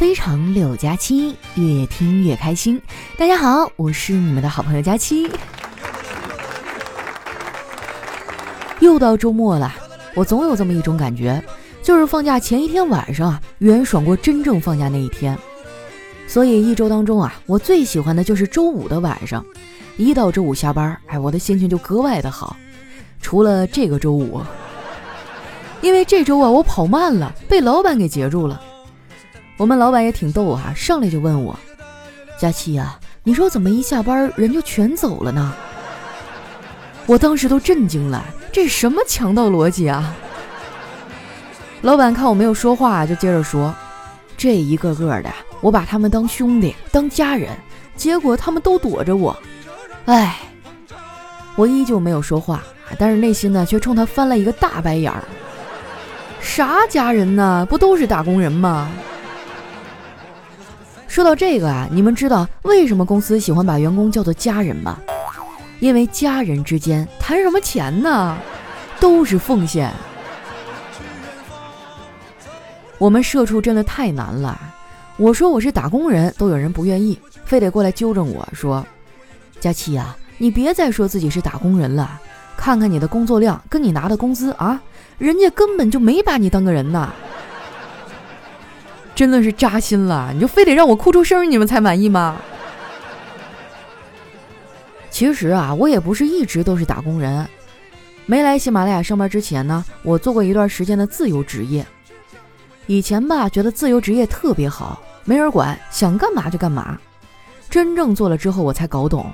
非常六加七，越听越开心。大家好，我是你们的好朋友佳期。又到周末了，我总有这么一种感觉，就是放假前一天晚上啊，远爽过真正放假那一天。所以一周当中啊，我最喜欢的就是周五的晚上。一到周五下班，哎，我的心情就格外的好。除了这个周五，因为这周啊，我跑慢了，被老板给截住了。我们老板也挺逗啊，上来就问我：“佳期呀，你说怎么一下班人就全走了呢？”我当时都震惊了，这什么强盗逻辑啊！老板看我没有说话，就接着说：“这一个个的，我把他们当兄弟、当家人，结果他们都躲着我。哎，我依旧没有说话，但是内心呢却冲他翻了一个大白眼儿。啥家人呢？不都是打工人吗？”说到这个啊，你们知道为什么公司喜欢把员工叫做家人吗？因为家人之间谈什么钱呢？都是奉献。我们社畜真的太难了。我说我是打工人，都有人不愿意，非得过来纠正我说：“佳琪呀，你别再说自己是打工人了。看看你的工作量，跟你拿的工资啊，人家根本就没把你当个人呐。”真的是扎心了，你就非得让我哭出声，你们才满意吗？其实啊，我也不是一直都是打工人。没来喜马拉雅上班之前呢，我做过一段时间的自由职业。以前吧，觉得自由职业特别好，没人管，想干嘛就干嘛。真正做了之后，我才搞懂，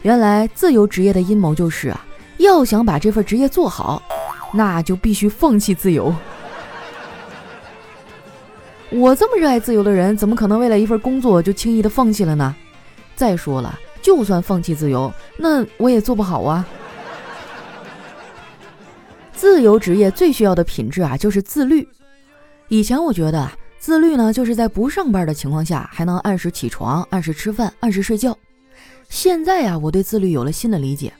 原来自由职业的阴谋就是啊，要想把这份职业做好，那就必须放弃自由。我这么热爱自由的人，怎么可能为了一份工作就轻易的放弃了呢？再说了，就算放弃自由，那我也做不好啊。自由职业最需要的品质啊，就是自律。以前我觉得啊自律呢，就是在不上班的情况下，还能按时起床、按时吃饭、按时睡觉。现在呀，我对自律有了新的理解。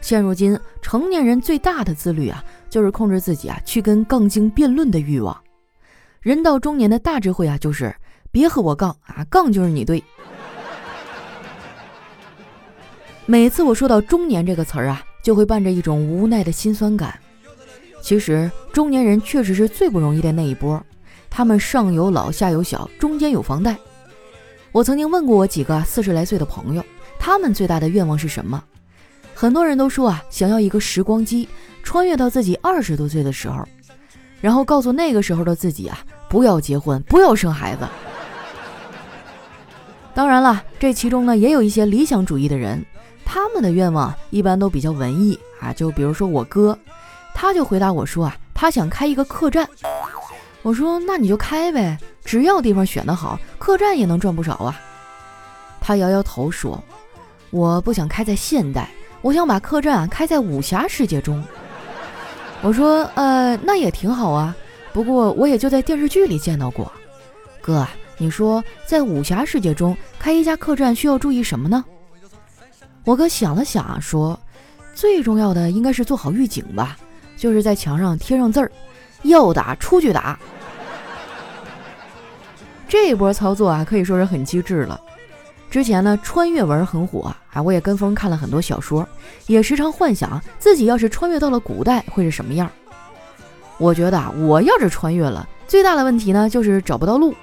现如今，成年人最大的自律啊，就是控制自己啊，去跟杠精辩论的欲望。人到中年的大智慧啊，就是别和我杠啊，杠就是你对。每次我说到“中年”这个词儿啊，就会伴着一种无奈的心酸感。其实，中年人确实是最不容易的那一波，他们上有老，下有小，中间有房贷。我曾经问过我几个四十来岁的朋友，他们最大的愿望是什么？很多人都说啊，想要一个时光机，穿越到自己二十多岁的时候。然后告诉那个时候的自己啊，不要结婚，不要生孩子。当然了，这其中呢也有一些理想主义的人，他们的愿望一般都比较文艺啊。就比如说我哥，他就回答我说啊，他想开一个客栈。我说那你就开呗，只要地方选得好，客栈也能赚不少啊。他摇摇头说，我不想开在现代，我想把客栈开在武侠世界中。我说，呃，那也挺好啊，不过我也就在电视剧里见到过。哥，你说在武侠世界中开一家客栈需要注意什么呢？我哥想了想说，最重要的应该是做好预警吧，就是在墙上贴上字儿，要打出去打。这一波操作啊，可以说是很机智了。之前呢，穿越文很火啊，我也跟风看了很多小说，也时常幻想自己要是穿越到了古代会是什么样。我觉得啊，我要是穿越了，最大的问题呢就是找不到路。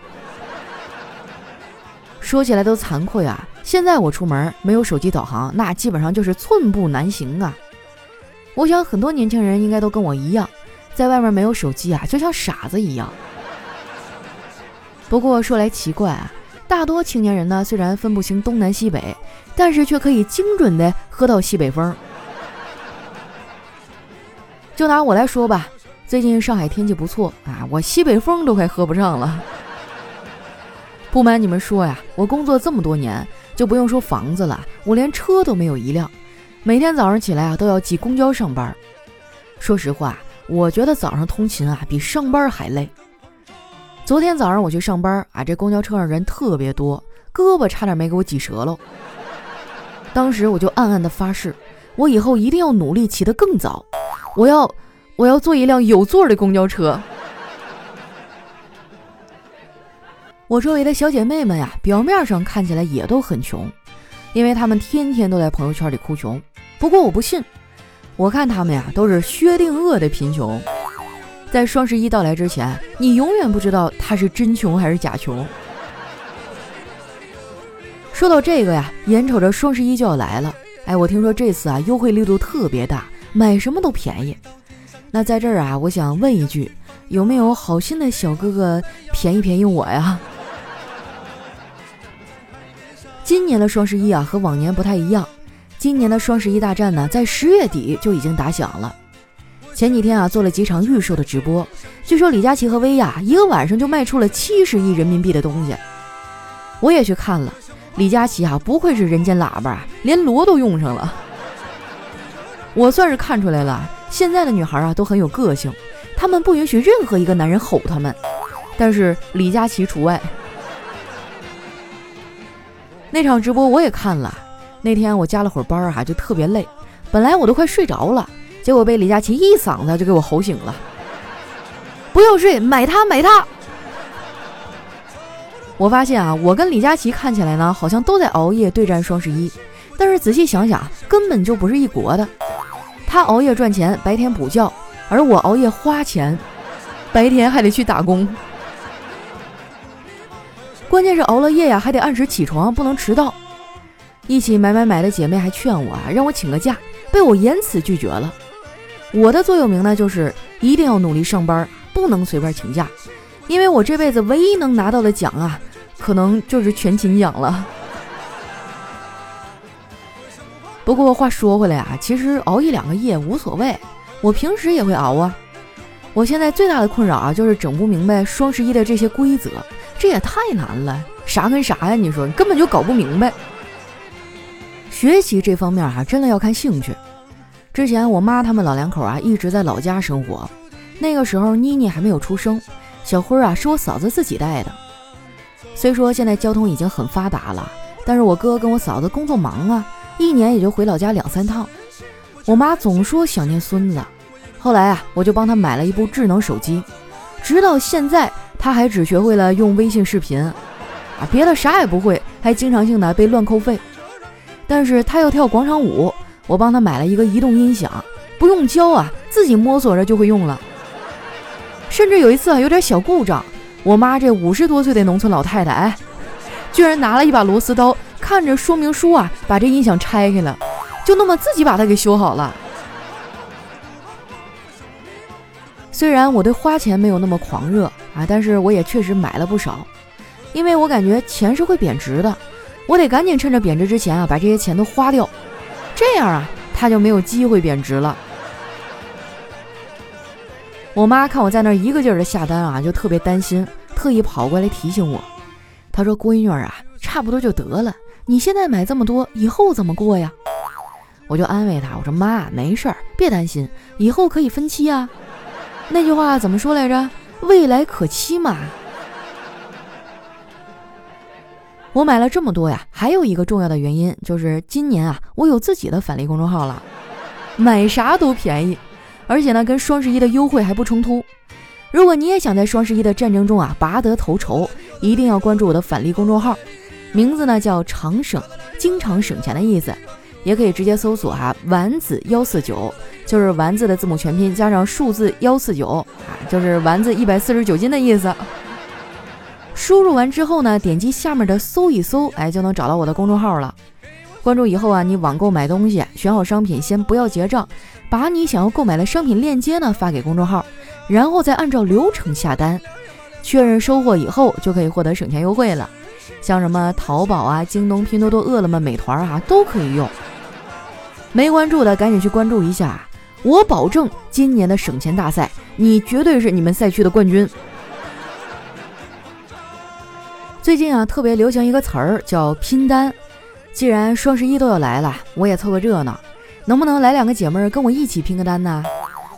说起来都惭愧啊，现在我出门没有手机导航，那基本上就是寸步难行啊。我想很多年轻人应该都跟我一样，在外面没有手机啊，就像傻子一样。不过说来奇怪啊。大多青年人呢，虽然分不清东南西北，但是却可以精准的喝到西北风。就拿我来说吧，最近上海天气不错啊，我西北风都快喝不上了。不瞒你们说呀，我工作这么多年，就不用说房子了，我连车都没有一辆，每天早上起来啊都要挤公交上班。说实话，我觉得早上通勤啊比上班还累。昨天早上我去上班啊，这公交车上人特别多，胳膊差点没给我挤折了。当时我就暗暗的发誓，我以后一定要努力起得更早，我要我要坐一辆有座的公交车。我周围的小姐妹们呀，表面上看起来也都很穷，因为她们天天都在朋友圈里哭穷。不过我不信，我看她们呀都是薛定谔的贫穷。在双十一到来之前，你永远不知道她是真穷还是假穷。说到这个呀，眼瞅着双十一就要来了，哎，我听说这次啊优惠力度特别大，买什么都便宜。那在这儿啊，我想问一句，有没有好心的小哥哥便宜便宜我呀？今年的双十一啊，和往年不太一样。今年的双十一大战呢，在十月底就已经打响了。前几天啊，做了几场预售的直播，据说李佳琦和薇娅一个晚上就卖出了七十亿人民币的东西。我也去看了，李佳琦啊，不愧是人间喇叭，连锣都用上了。我算是看出来了，现在的女孩啊都很有个性，她们不允许任何一个男人吼她们，但是李佳琦除外。那场直播我也看了，那天我加了会儿班啊，就特别累，本来我都快睡着了，结果被李佳琦一嗓子就给我吼醒了。不要睡，买它买它！我发现啊，我跟李佳琦看起来呢，好像都在熬夜对战双十一，但是仔细想想，根本就不是一国的。他熬夜赚钱，白天补觉，而我熬夜花钱，白天还得去打工。关键是熬了夜呀，还得按时起床，不能迟到。一起买买买的姐妹还劝我啊，让我请个假，被我严词拒绝了。我的座右铭呢，就是一定要努力上班，不能随便请假，因为我这辈子唯一能拿到的奖啊，可能就是全勤奖了。不过话说回来啊，其实熬一两个夜无所谓，我平时也会熬啊。我现在最大的困扰啊，就是整不明白双十一的这些规则。这也太难了，啥跟啥呀？你说根本就搞不明白。学习这方面啊，真的要看兴趣。之前我妈他们老两口啊一直在老家生活，那个时候妮妮还没有出生，小辉啊是我嫂子自己带的。虽说现在交通已经很发达了，但是我哥跟我嫂子工作忙啊，一年也就回老家两三趟。我妈总说想念孙子，后来啊我就帮她买了一部智能手机，直到现在。她还只学会了用微信视频，啊，别的啥也不会，还经常性的被乱扣费。但是她要跳广场舞，我帮她买了一个移动音响，不用教啊，自己摸索着就会用了。甚至有一次啊，有点小故障，我妈这五十多岁的农村老太太，哎，居然拿了一把螺丝刀，看着说明书啊，把这音响拆开了，就那么自己把它给修好了。虽然我对花钱没有那么狂热啊，但是我也确实买了不少，因为我感觉钱是会贬值的，我得赶紧趁着贬值之前啊把这些钱都花掉，这样啊它就没有机会贬值了。我妈看我在那一个劲儿的下单啊，就特别担心，特意跑过来提醒我，她说：“闺女儿啊，差不多就得了，你现在买这么多，以后怎么过呀？”我就安慰他，我说：“妈，没事儿，别担心，以后可以分期啊。”那句话怎么说来着？未来可期嘛。我买了这么多呀，还有一个重要的原因就是今年啊，我有自己的返利公众号了，买啥都便宜，而且呢，跟双十一的优惠还不冲突。如果你也想在双十一的战争中啊拔得头筹，一定要关注我的返利公众号，名字呢叫常省，经常省钱的意思。也可以直接搜索哈丸子幺四九，就是丸子的字母全拼加上数字幺四九啊，就是丸子一百四十九斤的意思。输入完之后呢，点击下面的搜一搜，哎，就能找到我的公众号了。关注以后啊，你网购买东西，选好商品，先不要结账，把你想要购买的商品链接呢发给公众号，然后再按照流程下单，确认收货以后就可以获得省钱优惠了。像什么淘宝啊、京东、拼多多、饿了么、美团啊，都可以用。没关注的赶紧去关注一下，我保证今年的省钱大赛，你绝对是你们赛区的冠军。最近啊，特别流行一个词儿叫拼单。既然双十一都要来了，我也凑个热闹，能不能来两个姐妹儿跟我一起拼个单呢？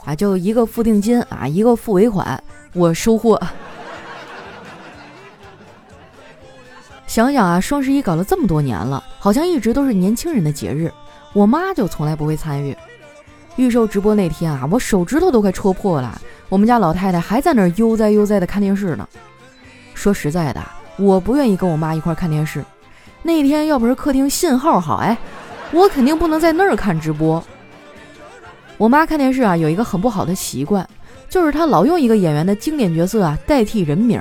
啊，就一个付定金啊，一个付尾款，我收货。想想啊，双十一搞了这么多年了，好像一直都是年轻人的节日。我妈就从来不会参与预售直播那天啊，我手指头都快戳破了。我们家老太太还在那儿悠哉悠哉的看电视呢。说实在的，我不愿意跟我妈一块看电视。那天要不是客厅信号好，哎，我肯定不能在那儿看直播。我妈看电视啊，有一个很不好的习惯，就是她老用一个演员的经典角色啊代替人名。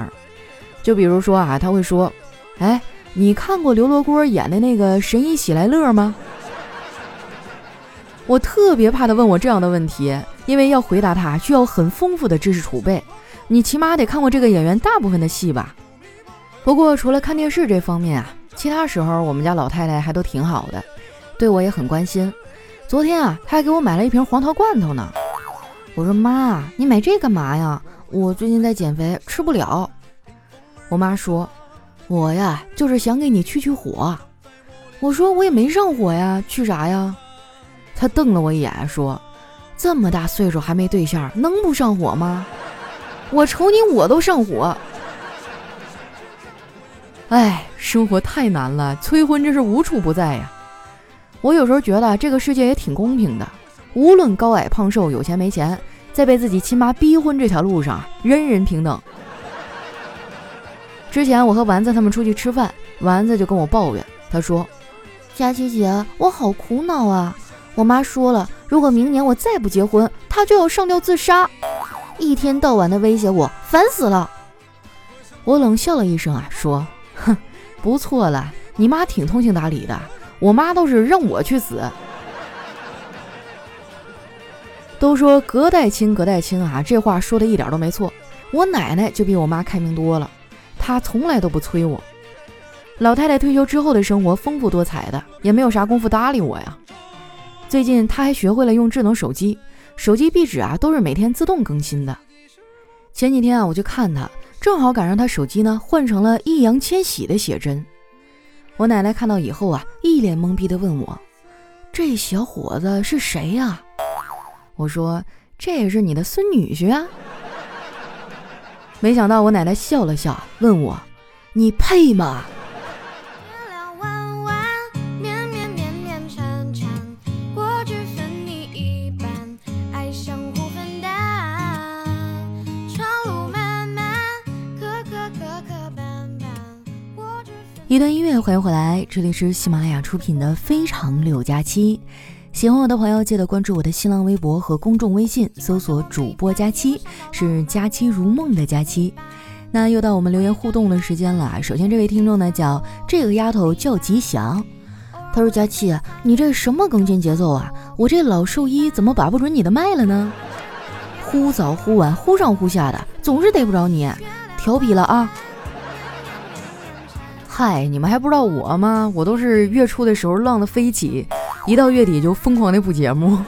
就比如说啊，她会说：“哎，你看过刘罗锅演的那个《神医喜来乐》吗？”我特别怕他问我这样的问题，因为要回答他需要很丰富的知识储备。你起码得看过这个演员大部分的戏吧？不过除了看电视这方面啊，其他时候我们家老太太还都挺好的，对我也很关心。昨天啊，她还给我买了一瓶黄桃罐头呢。我说妈，你买这干嘛呀？我最近在减肥，吃不了。我妈说，我呀就是想给你去去火。我说我也没上火呀，去啥呀？他瞪了我一眼，说：“这么大岁数还没对象，能不上火吗？我瞅你我都上火。”哎，生活太难了，催婚真是无处不在呀。我有时候觉得这个世界也挺公平的，无论高矮胖瘦、有钱没钱，在被自己亲妈逼婚这条路上，人人平等。之前我和丸子他们出去吃饭，丸子就跟我抱怨，他说：“佳琪姐，我好苦恼啊。”我妈说了，如果明年我再不结婚，她就要上吊自杀，一天到晚的威胁我，烦死了。我冷笑了一声啊，说：“哼，不错了，你妈挺通情达理的。我妈倒是让我去死。”都说隔代亲，隔代亲啊，这话说的一点都没错。我奶奶就比我妈开明多了，她从来都不催我。老太太退休之后的生活丰富多彩的，也没有啥功夫搭理我呀。最近他还学会了用智能手机，手机壁纸啊都是每天自动更新的。前几天啊我去看他，正好赶上他手机呢换成了易烊千玺的写真。我奶奶看到以后啊一脸懵逼的问我：“这小伙子是谁呀？”我说：“这也是你的孙女婿啊。”没想到我奶奶笑了笑，问我：“你配吗？”一段音乐，欢迎回来，这里是喜马拉雅出品的《非常六加七》。喜欢我的朋友，记得关注我的新浪微博和公众微信，搜索“主播佳期”，是“佳期如梦”的佳期。那又到我们留言互动的时间了。首先，这位听众呢叫这个丫头叫吉祥，他说：“佳期，你这什么更新节奏啊？我这老兽医怎么把不准你的脉了呢？忽早忽晚，忽上忽下的，总是逮不着你，调皮了啊！”嗨，你们还不知道我吗？我都是月初的时候浪的飞起，一到月底就疯狂的补节目。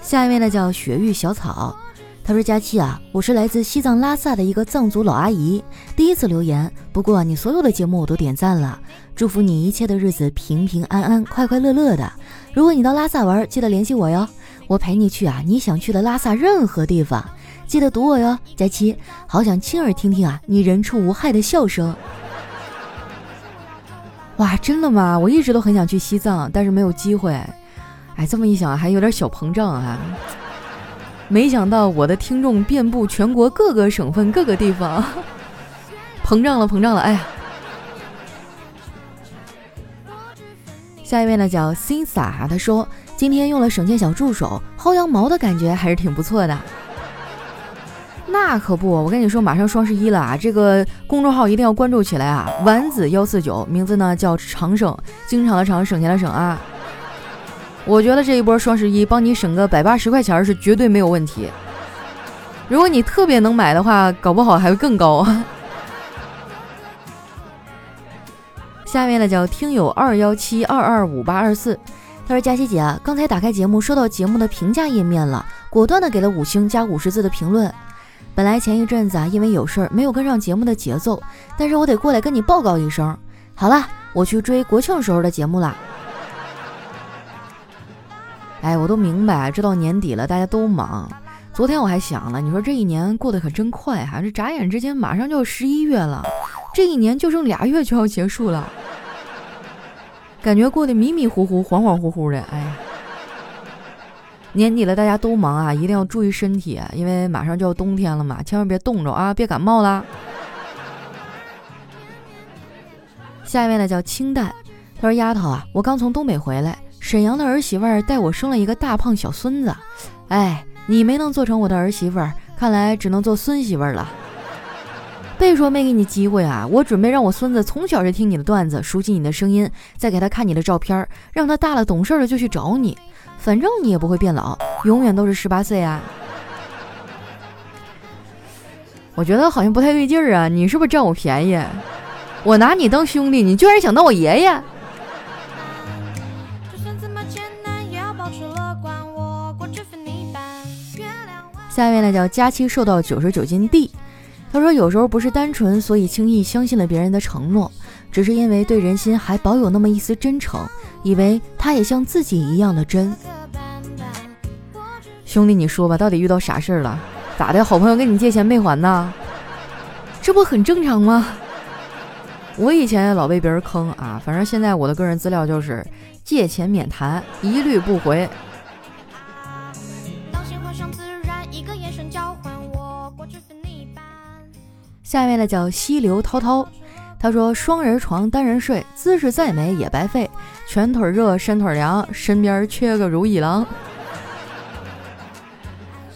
下一位呢叫雪域小草，他说：“佳期啊，我是来自西藏拉萨的一个藏族老阿姨，第一次留言。不过你所有的节目我都点赞了，祝福你一切的日子平平安安、快快乐乐的。如果你到拉萨玩，记得联系我哟，我陪你去啊你想去的拉萨任何地方。”记得读我哟，佳期，好想亲耳听听啊你人畜无害的笑声。哇，真的吗？我一直都很想去西藏，但是没有机会。哎，这么一想还有点小膨胀啊。没想到我的听众遍布全国各个省份各个地方，膨胀了，膨胀了。哎呀，下一位呢叫 Sinsa，他说今天用了省钱小助手，薅羊毛的感觉还是挺不错的。那可不，我跟你说，马上双十一了啊！这个公众号一定要关注起来啊！丸子幺四九，名字呢叫长省，经常的长，省钱的省啊！我觉得这一波双十一帮你省个百八十块钱是绝对没有问题。如果你特别能买的话，搞不好还会更高啊。下面呢叫听友二幺七二二五八二四，他说：佳琪姐，刚才打开节目，收到节目的评价页面了，果断的给了五星加五十字的评论。本来前一阵子啊，因为有事儿没有跟上节目的节奏，但是我得过来跟你报告一声。好了，我去追国庆时候的节目了。哎，我都明白，这到年底了，大家都忙。昨天我还想了，你说这一年过得可真快哈，这眨眼之间马上就要十一月了，这一年就剩俩月就要结束了，感觉过得迷迷糊糊、恍恍惚惚的。哎呀。年底了，大家都忙啊，一定要注意身体，因为马上就要冬天了嘛，千万别冻着啊，别感冒啦。下一位呢叫清淡，他说：“丫头啊，我刚从东北回来，沈阳的儿媳妇儿带我生了一个大胖小孙子，哎，你没能做成我的儿媳妇儿，看来只能做孙媳妇儿了。”别说没给你机会啊，我准备让我孙子从小就听你的段子，熟悉你的声音，再给他看你的照片，让他大了懂事了就去找你。反正你也不会变老，永远都是十八岁啊。我觉得好像不太对劲儿啊，你是不是占我便宜？”我拿你当兄弟，你居然想当我爷爷？下一位呢叫佳期瘦到九十九斤 D，他说有时候不是单纯，所以轻易相信了别人的承诺，只是因为对人心还保有那么一丝真诚，以为他也像自己一样的真。兄弟，你说吧，到底遇到啥事儿了？咋的？好朋友跟你借钱没还呢？这不很正常吗？我以前也老被别人坑啊，反正现在我的个人资料就是借钱免谈，一律不回。下面的叫溪流滔滔，他说双人床单人睡，姿势再美也白费，全腿热身腿凉，身边缺个如意郎。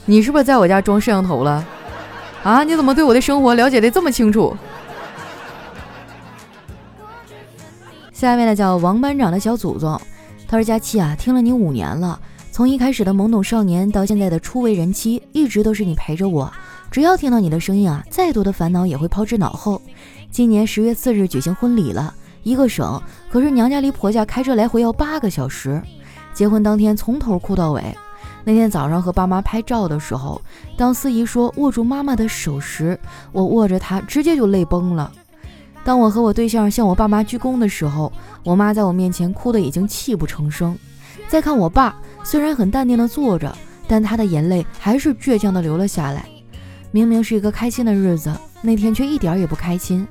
你是不是在我家装摄像头了？啊，你怎么对我的生活了解的这么清楚？下面的叫王班长的小祖宗，他说：“佳期啊，听了你五年了，从一开始的懵懂少年到现在的初为人妻，一直都是你陪着我。只要听到你的声音啊，再多的烦恼也会抛之脑后。今年十月四日举行婚礼了，一个省，可是娘家离婆家开车来回要八个小时。结婚当天从头哭到尾。那天早上和爸妈拍照的时候，当司仪说握住妈妈的手时，我握着她直接就泪崩了。”当我和我对象向我爸妈鞠躬的时候，我妈在我面前哭得已经泣不成声。再看我爸，虽然很淡定地坐着，但他的眼泪还是倔强地流了下来。明明是一个开心的日子，那天却一点也不开心。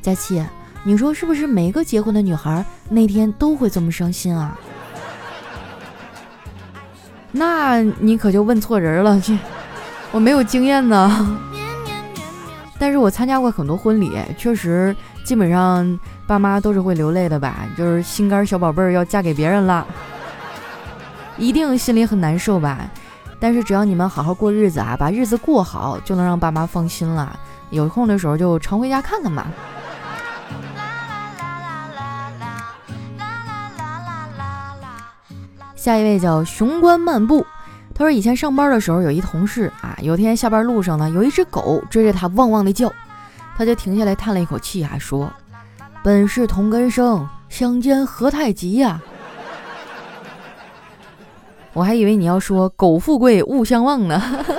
佳琪，你说是不是每个结婚的女孩那天都会这么伤心啊？那你可就问错人了，这我没有经验呢。但是我参加过很多婚礼，确实。基本上爸妈都是会流泪的吧，就是心肝小宝贝儿要嫁给别人了，一定心里很难受吧。但是只要你们好好过日子啊，把日子过好，就能让爸妈放心了。有空的时候就常回家看看嘛。下一位叫雄关漫步，他说以前上班的时候有一同事啊，有天下班路上呢，有一只狗追着他汪汪的叫。他就停下来叹了一口气，还说：“本是同根生，相煎何太急呀！”我还以为你要说“苟富贵，勿相忘”呢。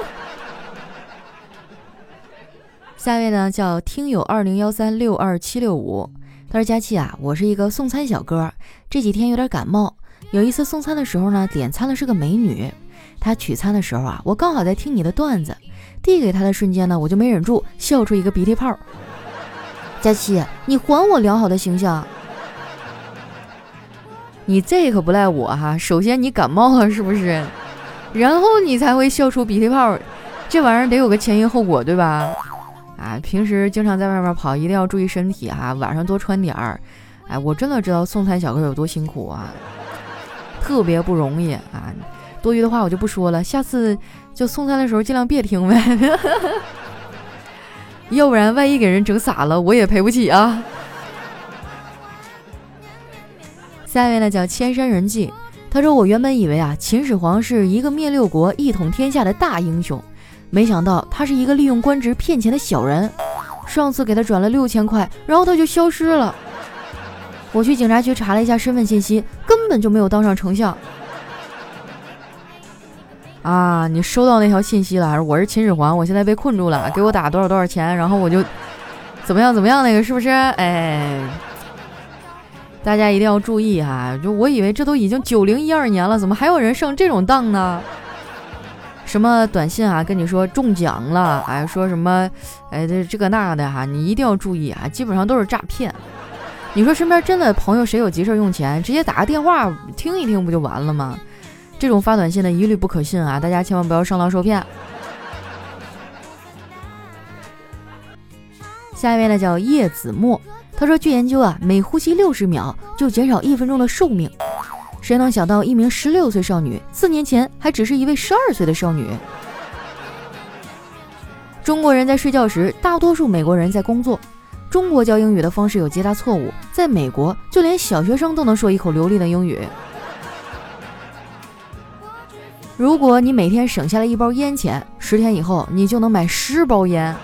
下一位呢，叫听友二零幺三六二七六五，他说：“佳琪啊，我是一个送餐小哥，这几天有点感冒。有一次送餐的时候呢，点餐的是个美女，她取餐的时候啊，我刚好在听你的段子。”递给她的瞬间呢，我就没忍住笑出一个鼻涕泡。佳琪，你还我良好的形象。你这可不赖我哈，首先你感冒了是不是？然后你才会笑出鼻涕泡，这玩意儿得有个前因后果对吧？啊，平时经常在外面跑，一定要注意身体哈，晚上多穿点儿。哎，我真的知道送餐小哥有多辛苦啊，特别不容易啊。多余的话我就不说了，下次就送餐的时候尽量别听呗，要不然万一给人整傻了，我也赔不起啊。下一位呢叫千山人迹，他说我原本以为啊秦始皇是一个灭六国、一统天下的大英雄，没想到他是一个利用官职骗钱的小人。上次给他转了六千块，然后他就消失了。我去警察局查了一下身份信息，根本就没有当上丞相。啊，你收到那条信息了？我是秦始皇？我现在被困住了，给我打多少多少钱？然后我就怎么样怎么样？那个是不是？哎，大家一定要注意哈！就我以为这都已经九零一二年了，怎么还有人上这种当呢？什么短信啊，跟你说中奖了，哎，说什么，哎，这这个那的哈，你一定要注意啊！基本上都是诈骗。你说身边真的朋友谁有急事用钱，直接打个电话听一听不就完了吗？这种发短信的一律不可信啊！大家千万不要上当受骗。下一位呢叫叶子墨，他说，据研究啊，每呼吸六十秒就减少一分钟的寿命。谁能想到，一名十六岁少女四年前还只是一位十二岁的少女？中国人在睡觉时，大多数美国人在工作。中国教英语的方式有极大错误，在美国，就连小学生都能说一口流利的英语。如果你每天省下了一包烟钱，十天以后你就能买十包烟。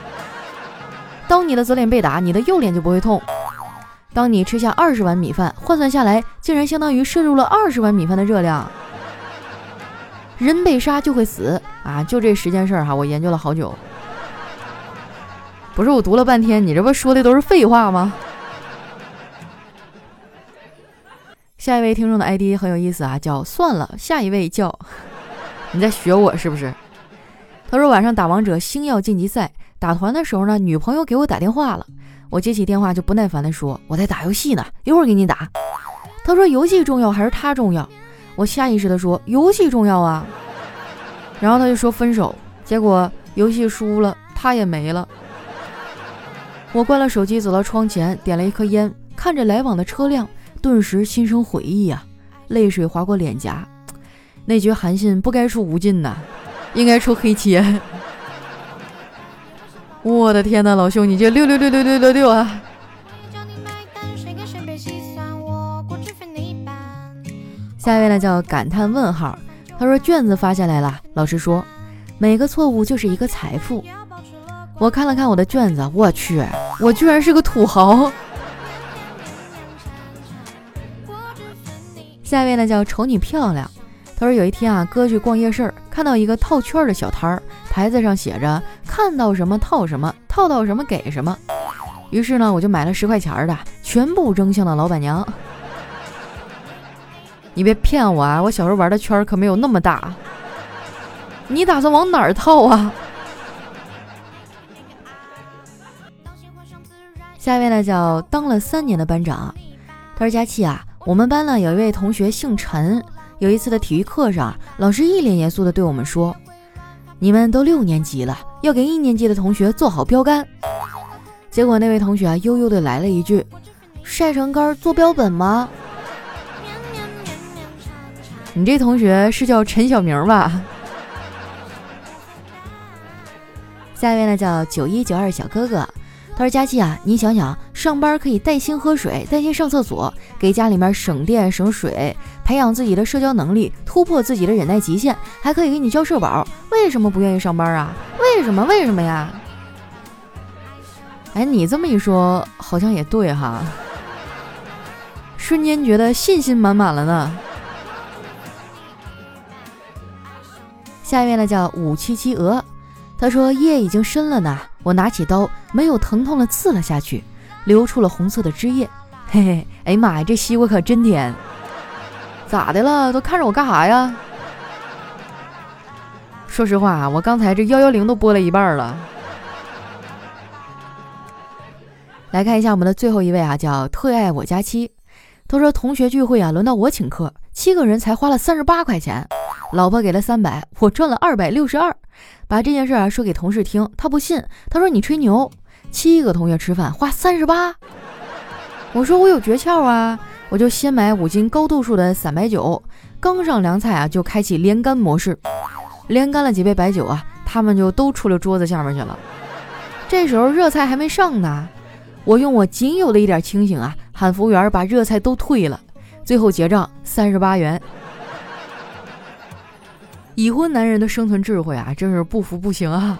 当你的左脸被打，你的右脸就不会痛。当你吃下二十碗米饭，换算下来，竟然相当于摄入了二十碗米饭的热量。人被杀就会死啊！就这十件事儿哈，我研究了好久。不是我读了半天，你这不说的都是废话吗？下一位听众的 ID 很有意思啊，叫算了。下一位叫 你在学我是不是？他说晚上打王者星耀晋级赛，打团的时候呢，女朋友给我打电话了。我接起电话就不耐烦地说：“我在打游戏呢，一会儿给你打。”他说：“游戏重要还是他重要？”我下意识地说：“游戏重要啊。”然后他就说分手，结果游戏输了，他也没了。我关了手机，走到窗前，点了一颗烟，看着来往的车辆，顿时心生悔意啊，泪水划过脸颊。那句韩信不该出无尽呐，应该出黑切。我的天呐，老兄，你这六六六六六六六啊！下一位呢叫感叹问号，他说卷子发下来了，老师说每个错误就是一个财富。我看了看我的卷子，我去，我居然是个土豪。下一位呢叫瞅你漂亮。他说：“有一天啊，哥去逛夜市，看到一个套圈的小摊儿，牌子上写着‘看到什么套什么，套到什么给什么’。于是呢，我就买了十块钱的，全部扔向了老板娘。你别骗我啊！我小时候玩的圈可没有那么大。你打算往哪儿套啊？”下一位呢，叫当了三年的班长。他说：“佳琪啊，我们班呢有一位同学姓陈。”有一次的体育课上，老师一脸严肃地对我们说：“你们都六年级了，要给一年级的同学做好标杆。”结果那位同学啊，悠悠的来了一句：“晒成干做标本吗？”你这同学是叫陈小明吧？下一位呢，叫九一九二小哥哥。他说：“佳琪啊，你想想，上班可以带薪喝水，带薪上厕所，给家里面省电省水，培养自己的社交能力，突破自己的忍耐极限，还可以给你交社保，为什么不愿意上班啊？为什么？为什么呀？”哎，你这么一说，好像也对哈，瞬间觉得信心满满了呢。下一位呢，叫五七七鹅。他说：“夜已经深了呢，我拿起刀，没有疼痛的刺了下去，流出了红色的汁液。嘿嘿，哎呀妈呀，这西瓜可真甜！咋的了？都看着我干啥呀？说实话啊，我刚才这幺幺零都拨了一半了。来看一下我们的最后一位啊，叫特爱我家七。他说同学聚会啊，轮到我请客，七个人才花了三十八块钱，老婆给了三百，我赚了二百六十二。”把这件事啊说给同事听，他不信，他说你吹牛，七个同学吃饭花三十八。我说我有诀窍啊，我就先买五斤高度数的散白酒，刚上凉菜啊就开启连干模式，连干了几杯白酒啊，他们就都出了桌子下面去了。这时候热菜还没上呢，我用我仅有的一点清醒啊，喊服务员把热菜都退了，最后结账三十八元。已婚男人的生存智慧啊，真是不服不行啊！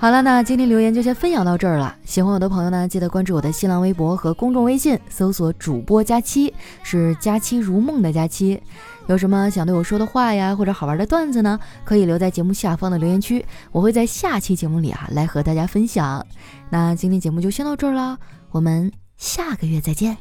好了，那今天留言就先分享到这儿了。喜欢我的朋友呢，记得关注我的新浪微博和公众微信，搜索“主播佳期”，是“佳期如梦”的佳期。有什么想对我说的话呀，或者好玩的段子呢，可以留在节目下方的留言区，我会在下期节目里啊来和大家分享。那今天节目就先到这儿了，我们下个月再见。